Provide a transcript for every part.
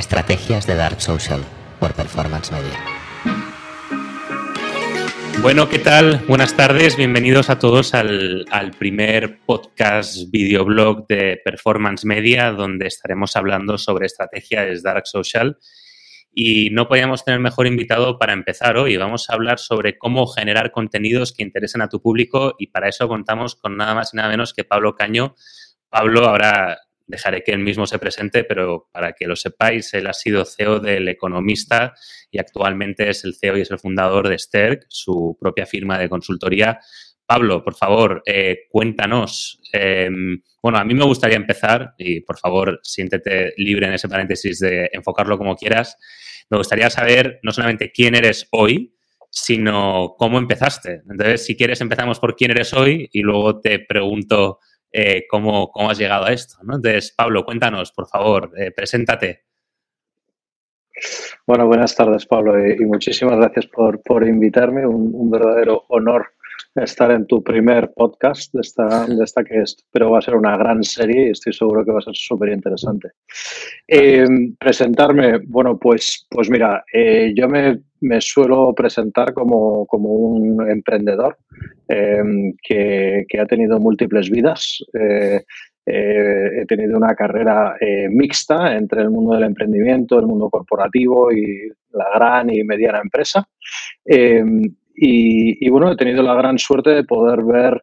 Estrategias de Dark Social por Performance Media. Bueno, ¿qué tal? Buenas tardes, bienvenidos a todos al, primer podcast videoblog de Performance Media, donde estaremos hablando sobre estrategias Dark Social. Y no podíamos tener mejor invitado para empezar hoy. Vamos a hablar sobre cómo generar contenidos que interesen a tu público y para eso contamos con nada más y nada menos que Pablo Caño. Pablo ahora dejaré que él mismo se presente, pero para que lo sepáis, él ha sido CEO del Economista y actualmente es el CEO y es el fundador de Sterk, su propia firma de consultoría. Pablo, por favor, eh, cuéntanos. Em, bueno, a mí me gustaría empezar, y por favor, siéntete libre en ese paréntesis de enfocarlo como quieras. Me gustaría saber no solamente quién eres hoy, sino cómo empezaste. Entonces, si quieres, empezamos por quién eres hoy y luego te pregunto eh, cómo, has llegado a esto. Entonces, Pablo, cuéntanos, por favor, eh, preséntate. Bueno, buenas tardes, Pablo, y, muchísimas gracias por, invitarme. Un, verdadero honor estar en tu primer podcast de esta, de esta que es, pero va a ser una gran serie y estoy seguro que va a ser súper interesante. Eh, presentarme, bueno, pues, pues mira, yo me me suelo presentar como, un emprendedor eh, que, ha tenido múltiples vidas. Eh, eh, he tenido una carrera mixta entre el mundo del emprendimiento, el mundo corporativo y la gran y mediana empresa. Y, bueno, he tenido la gran suerte de poder ver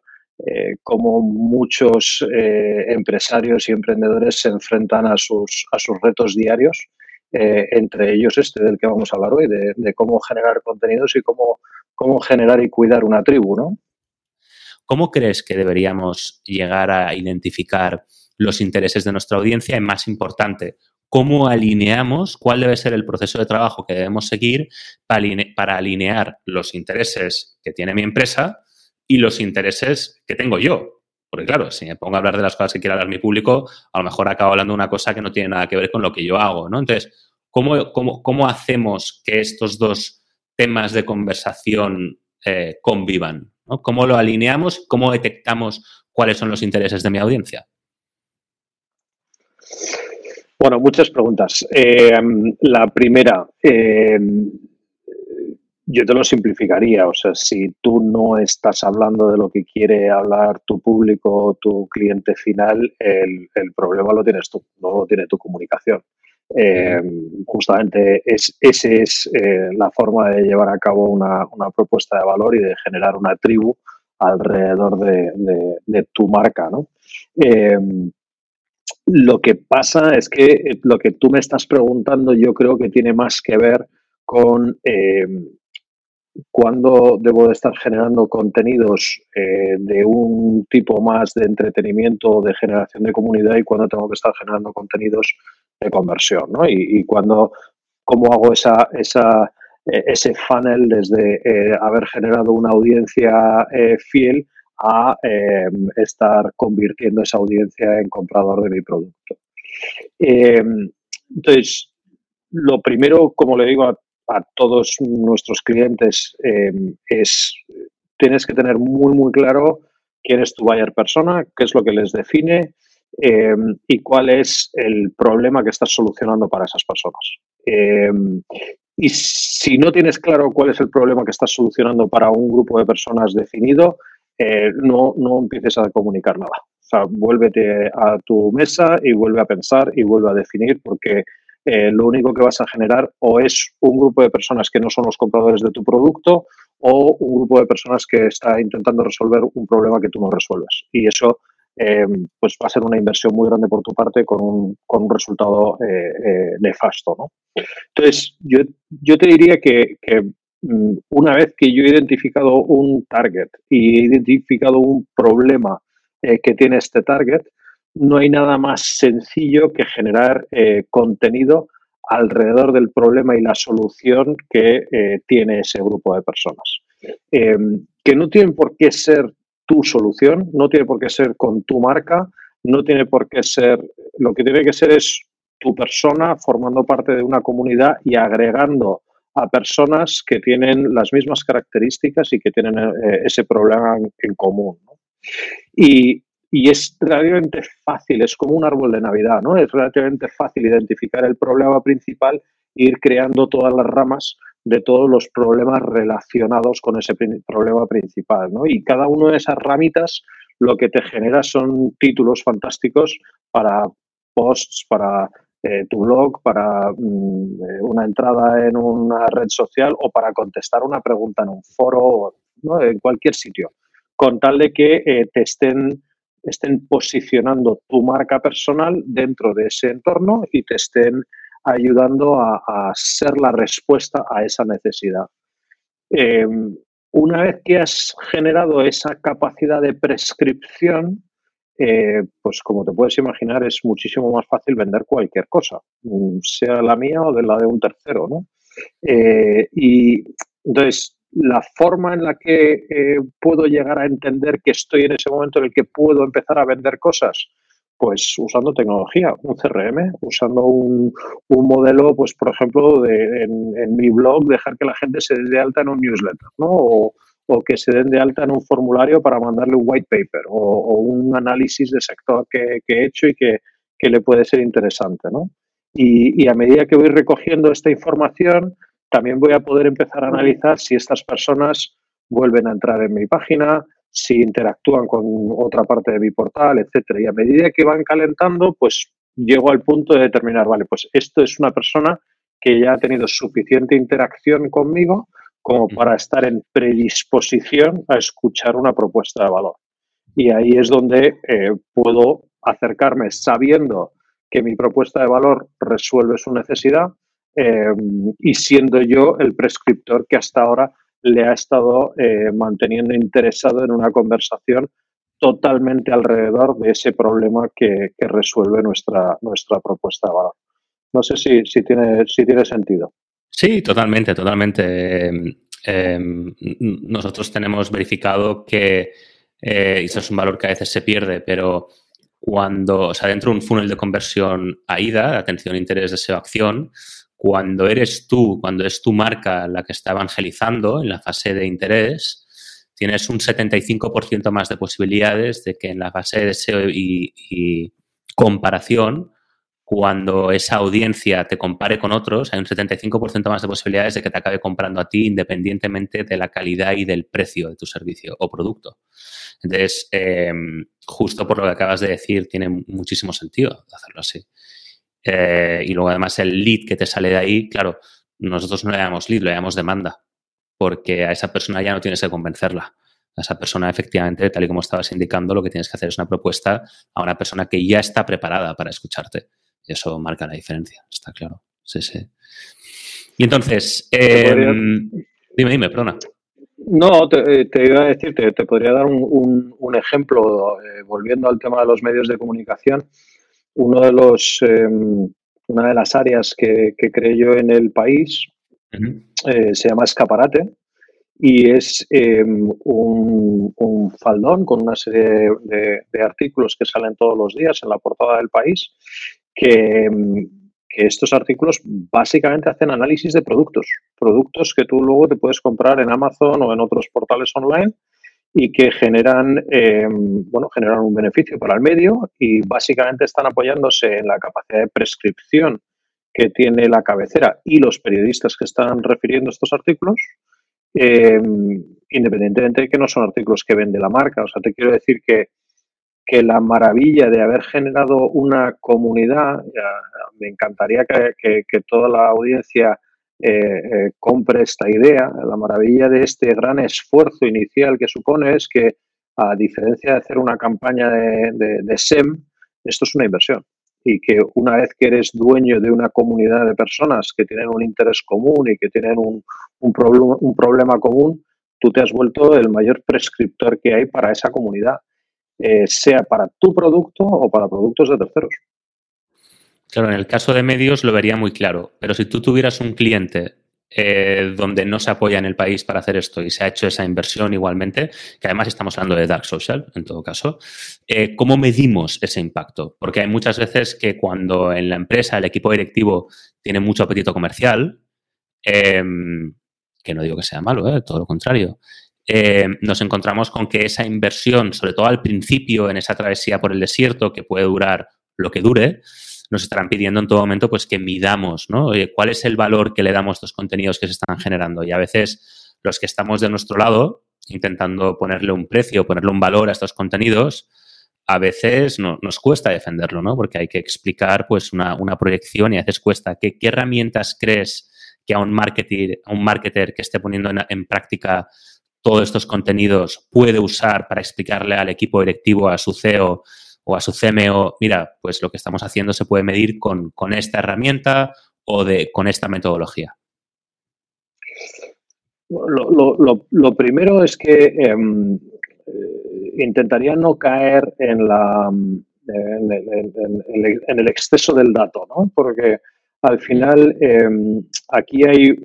cómo muchos empresarios y emprendedores se enfrentan a sus, a sus retos diarios eh, entre ellos este del que vamos a hablar hoy, de, cómo generar contenidos y cómo, cómo generar y cuidar una tribu, ¿no? ¿Cómo crees que deberíamos llegar a identificar los intereses de nuestra audiencia? Y más importante, ¿cómo alineamos cuál debe ser el proceso de trabajo que debemos seguir para alinear los intereses que tiene mi empresa y los intereses que tengo yo? Porque claro, si me pongo a hablar de las cosas que quiere hablar mi público, a lo mejor acabo hablando de una cosa que no tiene nada que ver con lo que yo hago, ¿no? Entonces, ¿cómo, cómo, hacemos que estos dos temas de conversación eh, convivan? ¿Cómo lo alineamos? ¿Cómo detectamos cuáles son los intereses de mi audiencia? Bueno, muchas preguntas. Eh, la primera, eh, yo te lo simplificaría, o sea, si tú no estás hablando de lo que quiere hablar tu público, tu cliente final, el, problema lo tienes tú, no lo tiene tu comunicación. Eh, justamente es, esa es eh, la forma de llevar a cabo una, propuesta de valor y de generar una tribu alrededor de, tu marca. ¿no? Eh, lo que pasa es que lo que tú me estás preguntando yo creo que tiene más que ver con cuándo debo de estar generando contenidos eh, de un tipo más de entretenimiento de generación de comunidad y cuándo tengo que estar generando contenidos de conversión, ¿no? Y, cuando, cómo hago esa, esa, eh, ese funnel desde eh, haber generado una audiencia fiel a estar convirtiendo esa audiencia en comprador de mi producto. entonces, lo primero, como le digo a todos nuestros clientes eh, es, tienes que tener muy, muy claro quién es tu buyer persona, qué es lo que les define y cuál es el problema que estás solucionando para esas personas. Y si no tienes claro cuál es el problema que estás solucionando para un grupo de personas definido, no, no empieces a comunicar nada. O sea, vuélvete a tu mesa y vuelve a pensar y vuelve a definir porque eh, lo único que vas a generar o es un grupo de personas que no son los compradores de tu producto o un grupo de personas que está intentando resolver un problema que tú no resuelves. Y eso eh, pues va a ser una inversión muy grande por tu parte con un, con un resultado eh, nefasto. ¿no? Entonces, yo, yo te diría que, una vez que yo he identificado un target y he identificado un problema que tiene este target, no hay nada más sencillo que generar eh, contenido alrededor del problema y la solución que eh, tiene ese grupo de personas. Em, que no tienen por qué ser tu solución, no tiene por qué ser con tu marca, no tiene por qué ser, lo que tiene que ser es tu persona formando parte de una comunidad y agregando a personas que tienen las mismas características y que tienen eh, ese problema en, común. Y y es relativamente fácil, es como un árbol de Navidad, ¿no? Es relativamente fácil identificar el problema principal e ir creando todas las ramas de todos los problemas relacionados con ese problema principal, ¿no? Y cada una de esas ramitas lo que te genera son títulos fantásticos para posts, para eh, tu blog, para mm, eh, una entrada en una red social o para contestar una pregunta en un foro, ¿no? en cualquier sitio, con tal de que eh, te estén estén posicionando tu marca personal dentro de ese entorno y te estén ayudando a, ser la respuesta a esa necesidad. Em, una vez que has generado esa capacidad de prescripción, eh, pues como te puedes imaginar, es muchísimo más fácil vender cualquier cosa, mm, sea la mía o de la de un tercero, ¿no? Eh, y entonces, la forma en la que eh, puedo llegar a entender que estoy en ese momento en el que puedo empezar a vender cosas, pues usando tecnología, un CRM, usando un, modelo, pues por ejemplo, en, mi blog, dejar que la gente se dé alta en un newsletter, ¿no? Que se den de alta en un formulario para mandarle un white paper o, un análisis de sector que, he hecho y que, le puede ser interesante, ¿no? Y, y a medida que voy recogiendo esta información, también voy a poder empezar a analizar si estas personas vuelven a entrar en mi página, si interactúan con otra parte de mi portal, etcétera. Y a medida que van calentando, pues llego al punto de determinar, vale, pues esto es una persona que ya ha tenido suficiente interacción conmigo como para estar en predisposición a escuchar una propuesta de valor. Y ahí es donde eh, puedo acercarme sabiendo que mi propuesta de valor resuelve su necesidad, Em, y siendo yo el prescriptor que hasta ahora le ha estado eh, manteniendo interesado en una conversación totalmente alrededor de ese problema que, resuelve nuestra, nuestra propuesta de valor. No sé si, si, tiene, si tiene sentido. Sí, totalmente, totalmente. Em, em, nosotros tenemos verificado que, eh, eso es un valor que a veces se pierde, pero cuando, o sea, dentro de un funnel de conversión AIDA, atención, interés, deseo, acción, cuando eres tú, cuando es tu marca la que está evangelizando en la fase de interés, tienes un 75% más de posibilidades de que en la fase de deseo y, comparación, cuando esa audiencia te compare con otros, hay un 75% más de posibilidades de que te acabe comprando a ti independientemente de la calidad y del precio de tu servicio o producto. Entonces, em, justo por lo que acabas de decir, tiene muchísimo sentido hacerlo así. Eh, y luego además el lead que te sale de ahí, claro, nosotros no le llamamos lead, le llamamos demanda, porque a esa persona ya no tienes que convencerla. A esa persona, efectivamente, tal y como estabas indicando, lo que tienes que hacer es una propuesta a una persona que ya está preparada para escucharte. Eso marca la diferencia, está claro. Sí, sí. Y entonces, em, dime, dime, perdona. No, te, eh, iba a decir, te, podría dar un, ejemplo, eh, volviendo al tema de los medios de comunicación uno de los, em, una de las áreas que, que creé yo en el país eh, se llama Escaparate y es em, un, faldón con una serie de, artículos que salen todos los días en la portada del país que, em, que estos artículos básicamente hacen análisis de productos, productos que tú luego te puedes comprar en Amazon o en otros portales online y que generan, em, bueno, generan un beneficio para el medio y básicamente están apoyándose en la capacidad de prescripción que tiene la cabecera y los periodistas que están refiriendo estos artículos, em, independientemente de que no son artículos que vende la marca. O sea, te quiero decir que, que la maravilla de haber generado una comunidad, me encantaría que, que toda la audiencia eh, eh, compre esta idea. La maravilla de este gran esfuerzo inicial que supone es que, a diferencia de hacer una campaña de, SEM, esto es una inversión. Y que una vez que eres dueño de una comunidad de personas que tienen un interés común y que tienen un, un, un problema común, tú te has vuelto el mayor prescriptor que hay para esa comunidad, eh, sea para tu producto o para productos de terceros. Claro, en el caso de medios lo vería muy claro, pero si tú tuvieras un cliente eh, donde no se apoya en el país para hacer esto y se ha hecho esa inversión igualmente, que además estamos hablando de dark social en todo caso, eh, ¿cómo medimos ese impacto? Porque hay muchas veces que cuando en la empresa el equipo directivo tiene mucho apetito comercial, em, que no digo que sea malo, todo lo contrario, eh, nos encontramos con que esa inversión, sobre todo al principio en esa travesía por el desierto, que puede durar lo que dure, nos estarán pidiendo en todo momento pues que midamos, ¿no? ¿Cuál es el valor que le damos a estos contenidos que se están generando? Y a veces los que estamos de nuestro lado, intentando ponerle un precio, ponerle un valor a estos contenidos, a veces no, nos cuesta defenderlo, ¿no? Porque hay que explicar pues una, proyección y a veces cuesta. ¿Qué, ¿Qué, herramientas crees que a un marketer, a un marketer que esté poniendo en, práctica todos estos contenidos puede usar para explicarle al equipo directivo, a su CEO o a su CMO, mira, pues lo que estamos haciendo se puede medir con, esta herramienta o de, con esta metodología? Lo, primero es que em, intentaría no caer en, la, en, el, exceso del dato, ¿no? Porque al final em, aquí hay,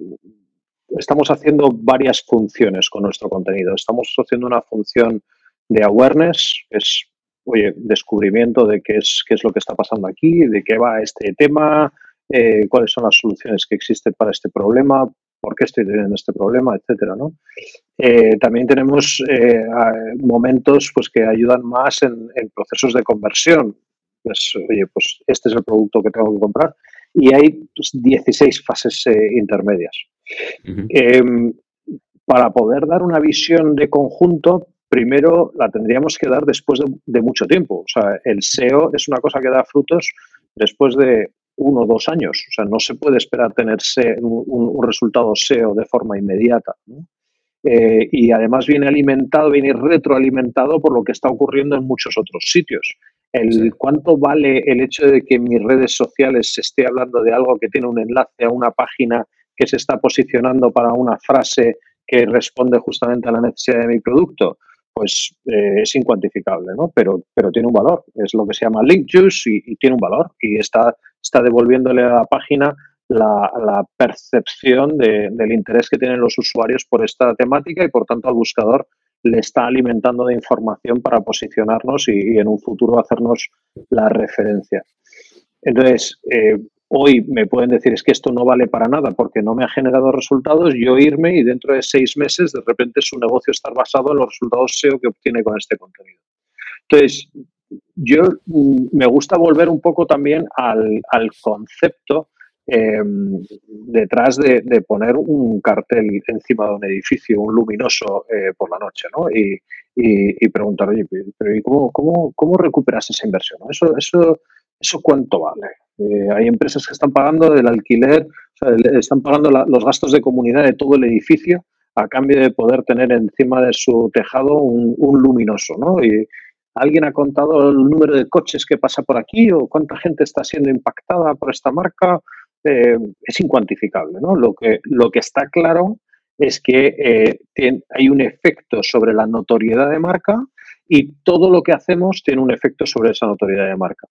estamos haciendo varias funciones con nuestro contenido. Estamos haciendo una función de awareness, que es oye, descubrimiento de qué es, qué es lo que está pasando aquí, de qué va este tema, eh, cuáles son las soluciones que existen para este problema, por qué estoy teniendo este problema, etcétera, ¿no? Eh, también tenemos eh, momentos pues, que ayudan más en, procesos de conversión. Pues, oye, pues este es el producto que tengo que comprar. Y hay 16 pues, fases Em, para poder dar una visión de conjunto, primero la tendríamos que dar después de, mucho tiempo. O sea, el SEO es una cosa que da frutos después de uno o dos años. O sea, no se puede esperar tener un, resultado SEO de forma inmediata. Eh, y además viene alimentado, viene retroalimentado por lo que está ocurriendo en muchos otros sitios. El cuánto vale el hecho de que en mis redes sociales se esté hablando de algo que tiene un enlace a una página que se está posicionando para una frase que responde justamente a la necesidad de mi producto, pues eh, es incuantificable, ¿no? Pero, pero tiene un valor. Es lo que se llama link juice y, tiene un valor. Y está, está devolviéndole a la página la, percepción del interés que tienen los usuarios por esta temática y por tanto al buscador le está alimentando de información para posicionarnos y, en un futuro hacernos la referencia. Entonces, eh, hoy me pueden decir es que esto no vale para nada porque no me ha generado resultados, yo irme y dentro de seis meses de repente su negocio estar basado en los resultados SEO que obtiene con este contenido. Entonces, yo mm, me gusta volver un poco también al, concepto Em, detrás de, poner un cartel encima de un edificio, un luminoso eh, por la noche, ¿no? Y, preguntar, oye, pero ¿y cómo, cómo, recuperas esa inversión? ¿Eso, eso, ¿Eso cuánto vale? Eh, hay empresas que están pagando del alquiler, están pagando los gastos de comunidad de todo el edificio a cambio de poder tener encima de su tejado un, un luminoso, ¿no? Y, ¿Alguien ha contado el número de coches que pasa por aquí o cuánta gente está siendo impactada por esta marca? Eh, es incuantificable. ¿no? Lo, que, lo que está claro es que eh, hay un efecto sobre la notoriedad de marca y todo lo que hacemos tiene un efecto sobre esa notoriedad de marca.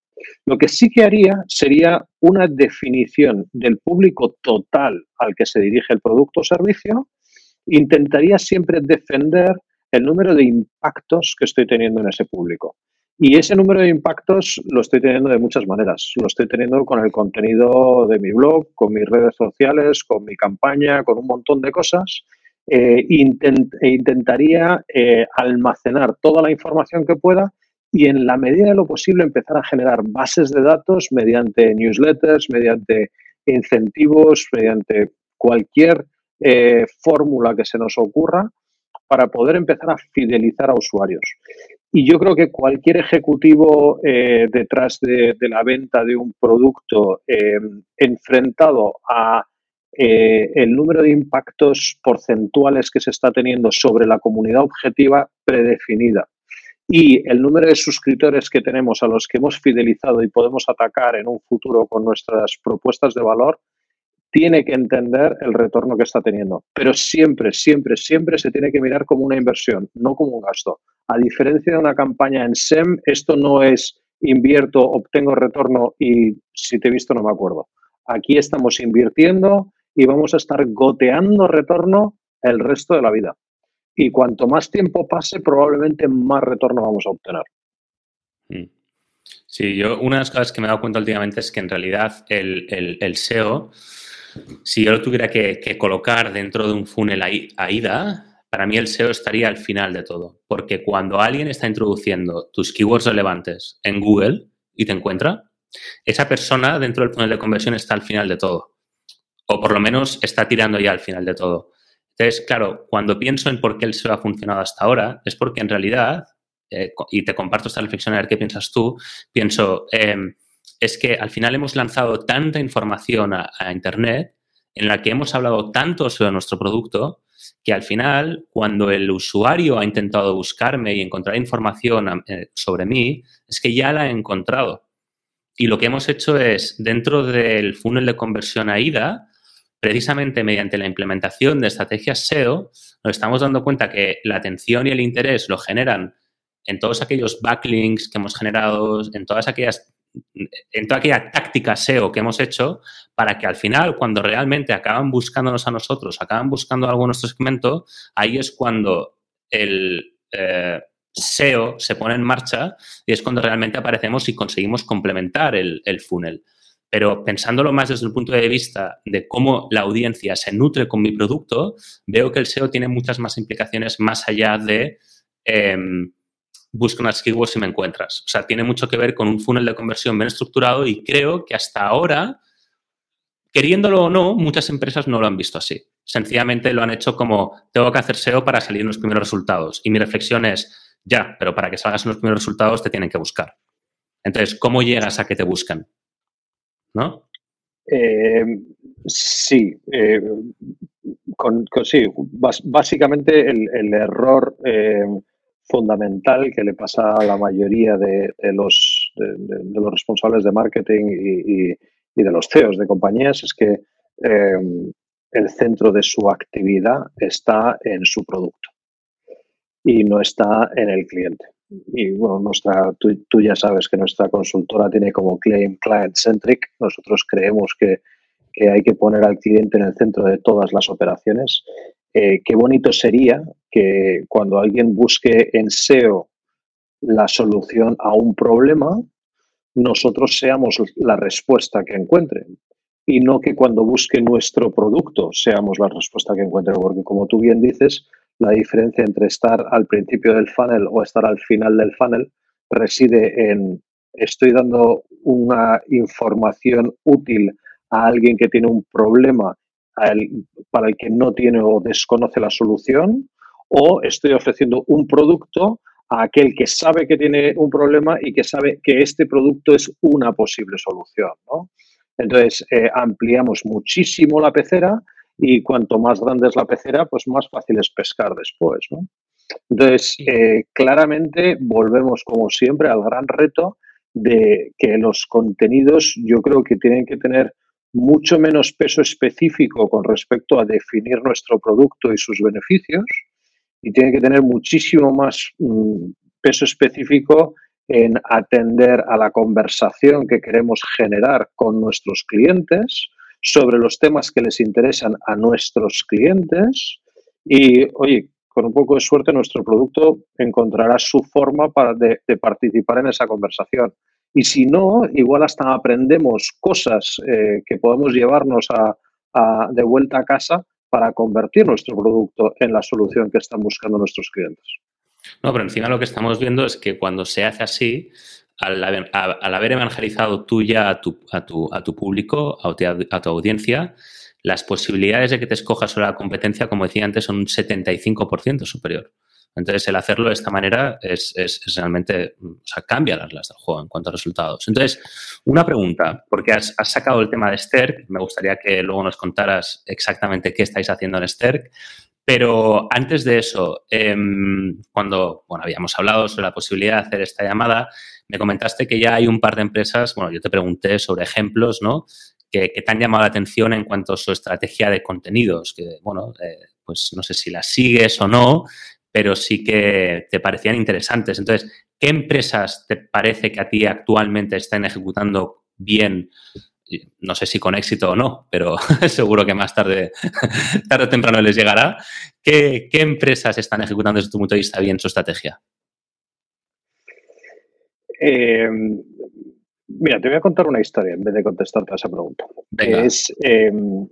Lo que sí que haría sería una definición del público total al que se dirige el producto o servicio. Intentaría siempre defender el número de impactos que estoy teniendo en ese público. Y ese número de impactos lo estoy teniendo de muchas maneras. Lo estoy teniendo con el contenido de mi blog, con mis redes sociales, con mi campaña, con un montón de cosas. Eh, e intentaría eh, almacenar toda la información que pueda y en la medida de lo posible empezar a generar bases de datos mediante newsletters, mediante incentivos, mediante cualquier eh, fórmula que se nos ocurra para poder empezar a fidelizar a usuarios. Y yo creo que cualquier ejecutivo detrás de, la venta de un producto enfrentado a eh, el número de impactos porcentuales que se está teniendo sobre la comunidad objetiva predefinida y el número de suscriptores que tenemos a los que hemos fidelizado y podemos atacar en un futuro con nuestras propuestas de valor, tiene que entender el retorno que está teniendo. Pero siempre, siempre, siempre se tiene que mirar como una inversión, no como un gasto. A diferencia de una campaña en SEM, esto no es invierto, obtengo retorno y si te he visto no me acuerdo. Aquí estamos invirtiendo y vamos a estar goteando retorno el resto de la vida. Y cuanto más tiempo pase, probablemente más retorno vamos a obtener. Mm. Sí, yo una de las cosas que me he dado cuenta últimamente es que en realidad el, el SEO si yo lo tuviera que, colocar dentro de un funnel AIDA, para mí el SEO estaría al final de todo, porque cuando alguien está introduciendo tus keywords relevantes en Google y te encuentra, esa persona dentro del funnel de conversión está al final de todo, o por lo menos está tirando ya al final de todo. Entonces, claro, cuando pienso en por qué el SEO ha funcionado hasta ahora, es porque en realidad, eh, y te comparto esta reflexión a ver qué piensas tú, pienso, em, es que al final hemos lanzado tanta información a, Internet en la que hemos hablado tanto sobre nuestro producto que al final, cuando el usuario ha intentado buscarme y encontrar información eh, sobre mí, es que ya la ha encontrado. Y lo que hemos hecho es, dentro del funnel de conversión AIDA, precisamente mediante la implementación de estrategias SEO, nos estamos dando cuenta que la atención y el interés lo generan en todos aquellos backlinks que hemos generado, en todas aquellas en toda aquella táctica SEO que hemos hecho para que al final, cuando realmente acaban buscándonos a nosotros, acaban buscando algo en nuestro segmento, ahí es cuando el eh, SEO se pone en marcha y es cuando realmente aparecemos y conseguimos complementar el, el funnel. Pero pensándolo más desde el punto de vista de cómo la audiencia se nutre con mi producto, veo que el SEO tiene muchas más implicaciones más allá de em, busca unas keywords y me encuentras. O sea, tiene mucho que ver con un funnel de conversión bien estructurado y creo que hasta ahora, queriéndolo o no, muchas empresas no lo han visto así. Sencillamente lo han hecho como, tengo que hacer SEO para salir en los primeros resultados. Y mi reflexión es, ya, pero para que salgas en los primeros resultados te tienen que buscar. Entonces, ¿cómo llegas a que te buscan? ¿No? Eh, sí, eh, con, sí, básicamente el, error eh, fundamental que le pasa a la mayoría de, los, responsables de marketing y, de los CEOs de compañías es que em, el centro de su actividad está en su producto y no está en el cliente. Y bueno, nuestra, tú, ya sabes que nuestra consultora tiene como claim client centric. Nosotros creemos que, que hay que poner al cliente en el centro de todas las operaciones eh, qué bonito sería que cuando alguien busque en SEO la solución a un problema, nosotros seamos la respuesta que encuentre y no que cuando busque nuestro producto seamos la respuesta que encuentre, porque como tú bien dices, la diferencia entre estar al principio del funnel o estar al final del funnel reside en estoy dando una información útil a alguien que tiene un problema para el que no tiene o desconoce la solución, o estoy ofreciendo un producto a aquel que sabe que tiene un problema y que sabe que este producto es una posible solución. Entonces, eh, ampliamos muchísimo la pecera y cuanto más grande es la pecera, pues más fácil es pescar después. Entonces, eh, claramente volvemos, como siempre, al gran reto de que los contenidos yo creo que tienen que tener mucho menos peso específico con respecto a definir nuestro producto y sus beneficios y tiene que tener muchísimo más mm, peso específico en atender a la conversación que queremos generar con nuestros clientes sobre los temas que les interesan a nuestros clientes y, oye, con un poco de suerte nuestro producto encontrará su forma para de participar en esa conversación. Y si no, igual hasta aprendemos cosas eh, que podemos llevarnos a, de vuelta a casa para convertir nuestro producto en la solución que están buscando nuestros clientes. No, pero encima lo que estamos viendo es que cuando se hace así, al haber, evangelizado tú ya a tu, público, a tu, audiencia, las posibilidades de que te escojas sobre la competencia, como decía antes, son un 75% superior. Entonces, el hacerlo de esta manera es, realmente, o sea, cambia las reglas del juego en cuanto a resultados. Entonces, una pregunta, porque has, sacado el tema de Sterk, me gustaría que luego nos contaras exactamente qué estáis haciendo en Sterk, pero antes de eso, em, cuando bueno, habíamos hablado sobre la posibilidad de hacer esta llamada, me comentaste que ya hay un par de empresas, bueno, yo te pregunté sobre ejemplos, ¿no? Que, te han llamado la atención en cuanto a su estrategia de contenidos, que, bueno, eh, pues no sé si la sigues o no, pero sí que te parecían interesantes. Entonces, ¿qué empresas te parece que a ti actualmente están ejecutando bien? No sé si con éxito o no, pero seguro que más tarde, tarde o temprano les llegará. ¿Qué, empresas están ejecutando desde tu punto de vista bien su estrategia? Em, mira, te voy a contar una historia en vez de contestarte a esa pregunta. es em,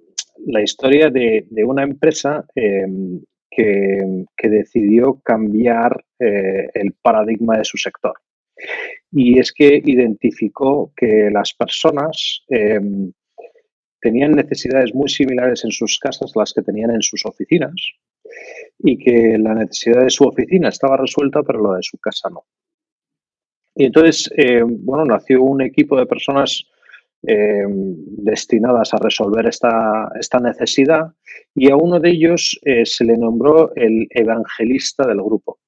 la historia de, una empresa em, que, decidió cambiar eh, el paradigma de su sector. Y es que identificó que las personas em, tenían necesidades muy similares en sus casas a las que tenían en sus oficinas y que la necesidad de su oficina estaba resuelta, pero la de su casa no. Y entonces, eh, bueno, nació un equipo de personas eh, destinadas a resolver esta, esta, necesidad y a uno de ellos eh, se le nombró el evangelista del grupo.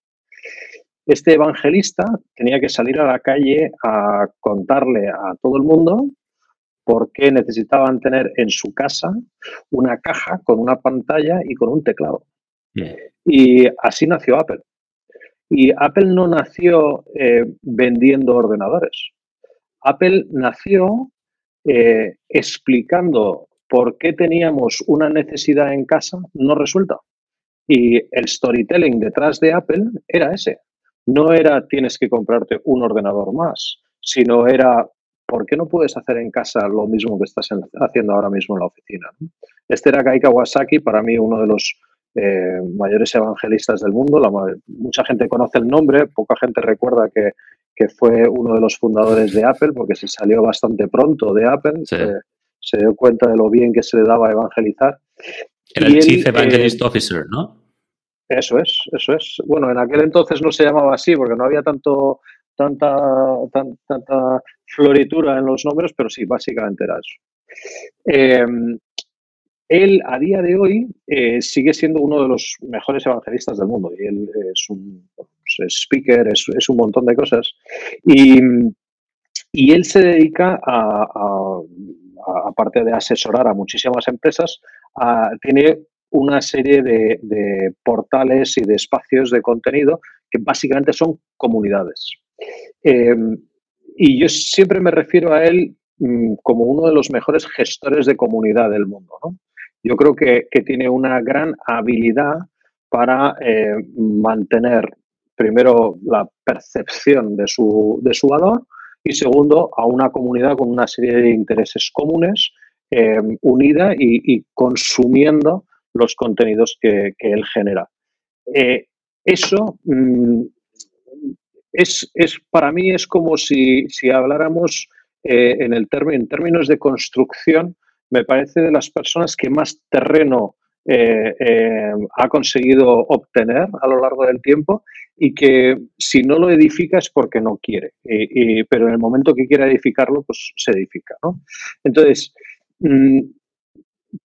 Este evangelista tenía que salir a la calle a contarle a todo el mundo por qué necesitaban tener en su casa una caja con una pantalla y con un teclado. Y así nació Apple. Y Apple no nació eh, vendiendo ordenadores. Apple nació eh, explicando por qué teníamos una necesidad en casa no resuelta. Y el storytelling detrás de Apple era ese. No era tienes que comprarte un ordenador más, sino era ¿por qué no puedes hacer en casa lo mismo que estás haciendo ahora mismo en la oficina? Este era Kai Kawasaki, para mí uno de los eh, mayores evangelistas del mundo. mucha gente conoce el nombre, poca gente recuerda que, fue uno de los fundadores de Apple, porque se salió bastante pronto de Apple, se, dio cuenta de lo bien que se le daba a evangelizar. Era el Chief Evangelist eh, Officer, ¿no? Eso es, eso es. Bueno, en aquel entonces no se llamaba así porque no había tanto, tanta, tanta floritura en los nombres, pero sí, básicamente era eso. Eh, él a día de hoy eh, sigue siendo uno de los mejores evangelistas del mundo y él es un speaker, es, un montón de cosas. Y, él se dedica a, aparte de asesorar a muchísimas empresas, tiene una serie de, portales y de espacios de contenido que básicamente son comunidades. Eh, y yo siempre me refiero a él mm, como uno de los mejores gestores de comunidad del mundo. yo creo que, tiene una gran habilidad para eh, mantener, primero, la percepción de su, de su, valor y, segundo, a una comunidad con una serie de intereses comunes eh, unida y, consumiendo los contenidos que, él genera. Eh, eso mm, es, es, para mí es como si, si habláramos en, el en términos de construcción me parece de las personas que más terreno eh, eh, ha conseguido obtener a lo largo del tiempo y que si no lo edifica es porque no quiere, pero en el momento que quiera edificarlo, pues se edifica. Entonces, mm,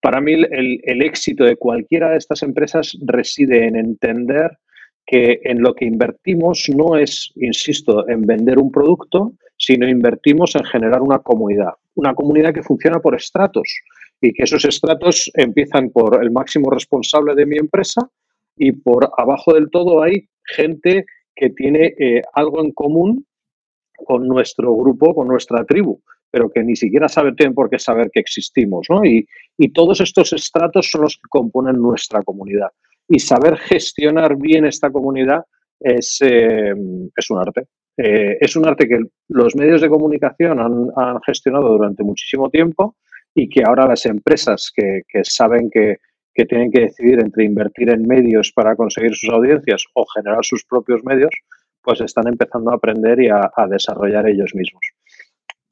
para mí el, éxito de cualquiera de estas empresas reside en entender que en lo que invertimos no es, insisto, en vender un producto, sino invertimos en generar una comunidad, una comunidad que funciona por estratos y que esos estratos empiezan por el máximo responsable de mi empresa y por abajo del todo hay gente que tiene eh, algo en común con nuestro grupo, con nuestra tribu, pero que ni siquiera saben, tienen por qué saber que existimos. Y, todos estos estratos son los que componen nuestra comunidad. Y saber gestionar bien esta comunidad es, eh, es un arte. Eh, es un arte que los medios de comunicación han, gestionado durante muchísimo tiempo y que ahora las empresas que, saben que, tienen que decidir entre invertir en medios para conseguir sus audiencias o generar sus propios medios, pues están empezando a aprender y a, desarrollar ellos mismos.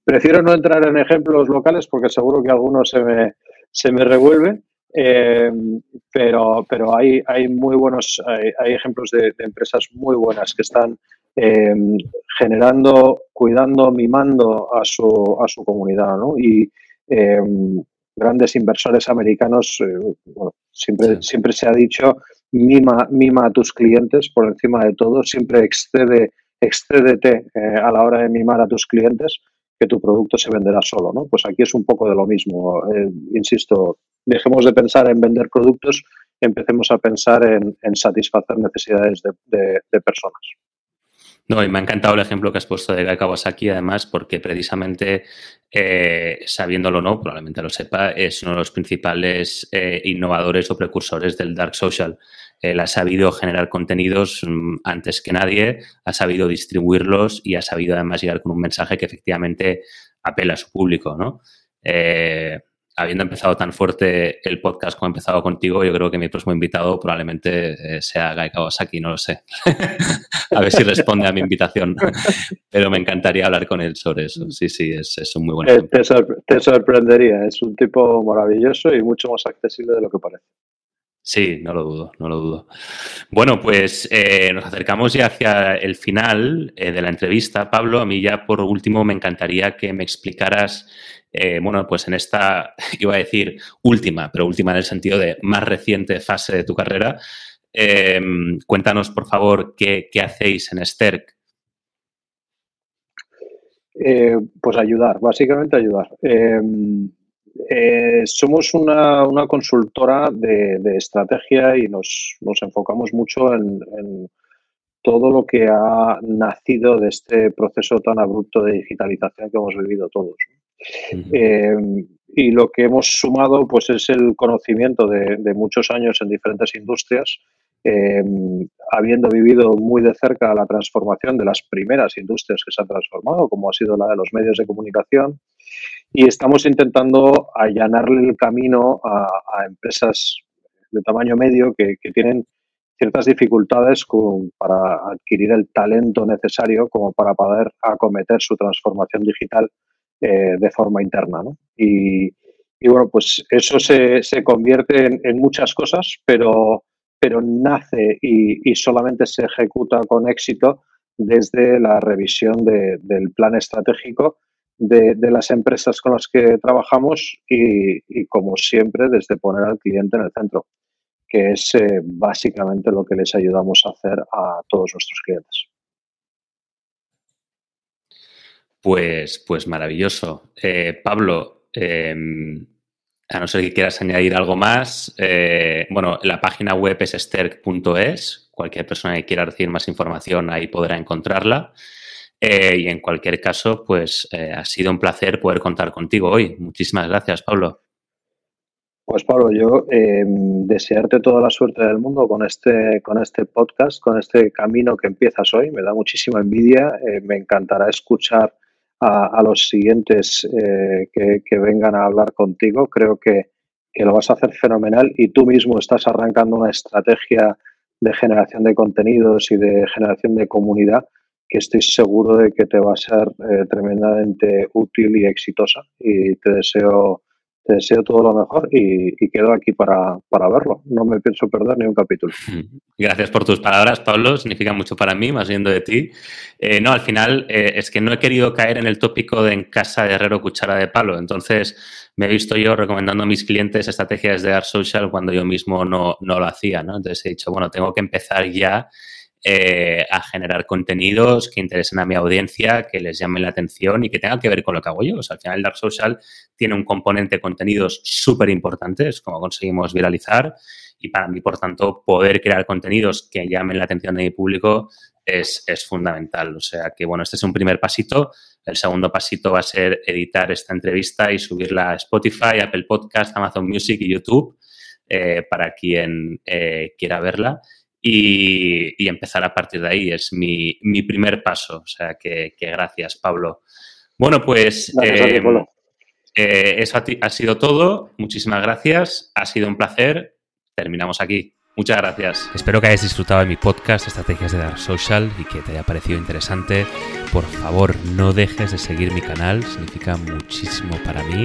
Prefiero no entrar en ejemplos locales porque seguro que alguno se me, se me revuelve, eh, pero, pero hay, hay muy buenos, hay, ejemplos de, empresas muy buenas que están Em, generando, cuidando, mimando a su, a su comunidad. ¿no? Y em, grandes inversores americanos, eh, siempre, siempre se ha dicho, mima, mima a tus clientes por encima de todo, siempre excede, excédete eh, a la hora de mimar a tus clientes que tu producto se venderá solo, ¿no? Pues aquí es un poco de lo mismo. Eh, insisto, dejemos de pensar en vender productos, empecemos a pensar en, satisfacer necesidades de personas. No, y me ha encantado el ejemplo que has puesto de Kawasaki, además, porque precisamente, eh, sabiéndolo o no, probablemente lo sepa, es uno de los principales eh, innovadores o precursores del Dark Social. Él ha sabido generar contenidos mm, antes que nadie, ha sabido distribuirlos y ha sabido además llegar con un mensaje que efectivamente apela a su público, ¿no? Eh, habiendo empezado tan fuerte el podcast como he empezado contigo, yo creo que mi próximo invitado probablemente eh, sea Guy Kawasaki, no lo sé. a ver si responde a mi invitación. Pero me encantaría hablar con él sobre eso. Sí, sí, es, es un muy buen eh, te, te, sorprendería. Es un tipo maravilloso y mucho más accesible de lo que parece. Sí, no lo dudo, no lo dudo. Bueno, pues eh, nos acercamos ya hacia el final de la entrevista. Pablo, a mí ya por último me encantaría que me explicaras eh, bueno, pues en esta, iba a decir última, pero última en el sentido de más reciente fase de tu carrera, cuéntanos, por favor, qué, hacéis en Sterk. Eh, pues ayudar, básicamente ayudar. Eh, somos una, consultora de, estrategia y nos, enfocamos mucho en, en, todo lo que ha nacido de este proceso tan abrupto de digitalización que hemos vivido todos. Eh, y lo que hemos sumado pues es el conocimiento de, muchos años en diferentes industrias, eh, habiendo vivido muy de cerca la transformación de las primeras industrias que se han transformado, como ha sido la de los medios de comunicación, y estamos intentando allanarle el camino a, empresas de tamaño medio que, tienen ciertas dificultades para adquirir el talento necesario como para poder acometer su transformación digital eh, de forma interna. Y, bueno, pues eso se, convierte en, muchas cosas, pero, pero nace y, solamente se ejecuta con éxito desde la revisión del plan estratégico de, las empresas con las que trabajamos y, como siempre, desde poner al cliente en el centro, que es eh, básicamente lo que les ayudamos a hacer a todos nuestros clientes. Pues, pues maravilloso. Eh, Pablo, em, a no ser que quieras añadir algo más, eh, bueno, la página web es sterk.es. Cualquier persona que quiera recibir más información ahí podrá encontrarla. Eh, y en cualquier caso, pues ha sido un placer poder contar contigo hoy. Muchísimas gracias, Pablo. Pues Pablo, yo em, desearte toda la suerte del mundo con este, con este podcast, con este camino que empiezas hoy. Me da muchísima envidia. me encantará escuchar a, los siguientes eh, que, vengan a hablar contigo. Creo que, lo vas a hacer fenomenal y tú mismo estás arrancando una estrategia de generación de contenidos y de generación de comunidad que estoy seguro de que te va a ser eh, tremendamente útil y exitosa. Y te deseo te deseo todo lo mejor y, quedo aquí para, verlo. No me pienso perder ni un capítulo. Gracias por tus palabras, Pablo. Significa mucho para mí, más viendo de ti. Eh, no, al final eh, es que no he querido caer en el tópico de en casa de herrero cuchara de palo. Entonces me he visto yo recomendando a mis clientes estrategias de Art Social cuando yo mismo no, no lo hacía. Entonces he dicho, bueno, tengo que empezar ya eh, a generar contenidos que interesen a mi audiencia, que les llamen la atención y que tengan que ver con lo que hago yo. Al final el Dark Social tiene un componente de contenidos súper importante, es como conseguimos viralizar y para mí, por tanto, poder crear contenidos que llamen la atención de mi público es, es, fundamental. O sea que, bueno, este es un primer pasito. El segundo pasito va a ser editar esta entrevista y subirla a Spotify, Apple Podcast, Amazon Music y YouTube eh, para quien eh, quiera verla y, empezar a partir de ahí. Es mi, primer paso. O sea que, gracias, Pablo. Bueno, pues eh, eh, eso ha, sido todo. Muchísimas gracias. Ha sido un placer. Terminamos aquí. Muchas gracias. Espero que hayas disfrutado de mi podcast Estrategias de Dark Social y que te haya parecido interesante. Por favor, no dejes de seguir mi canal, significa muchísimo para mí.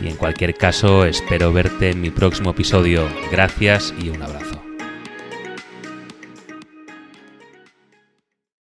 Y en cualquier caso, espero verte en mi próximo episodio. Gracias y un abrazo.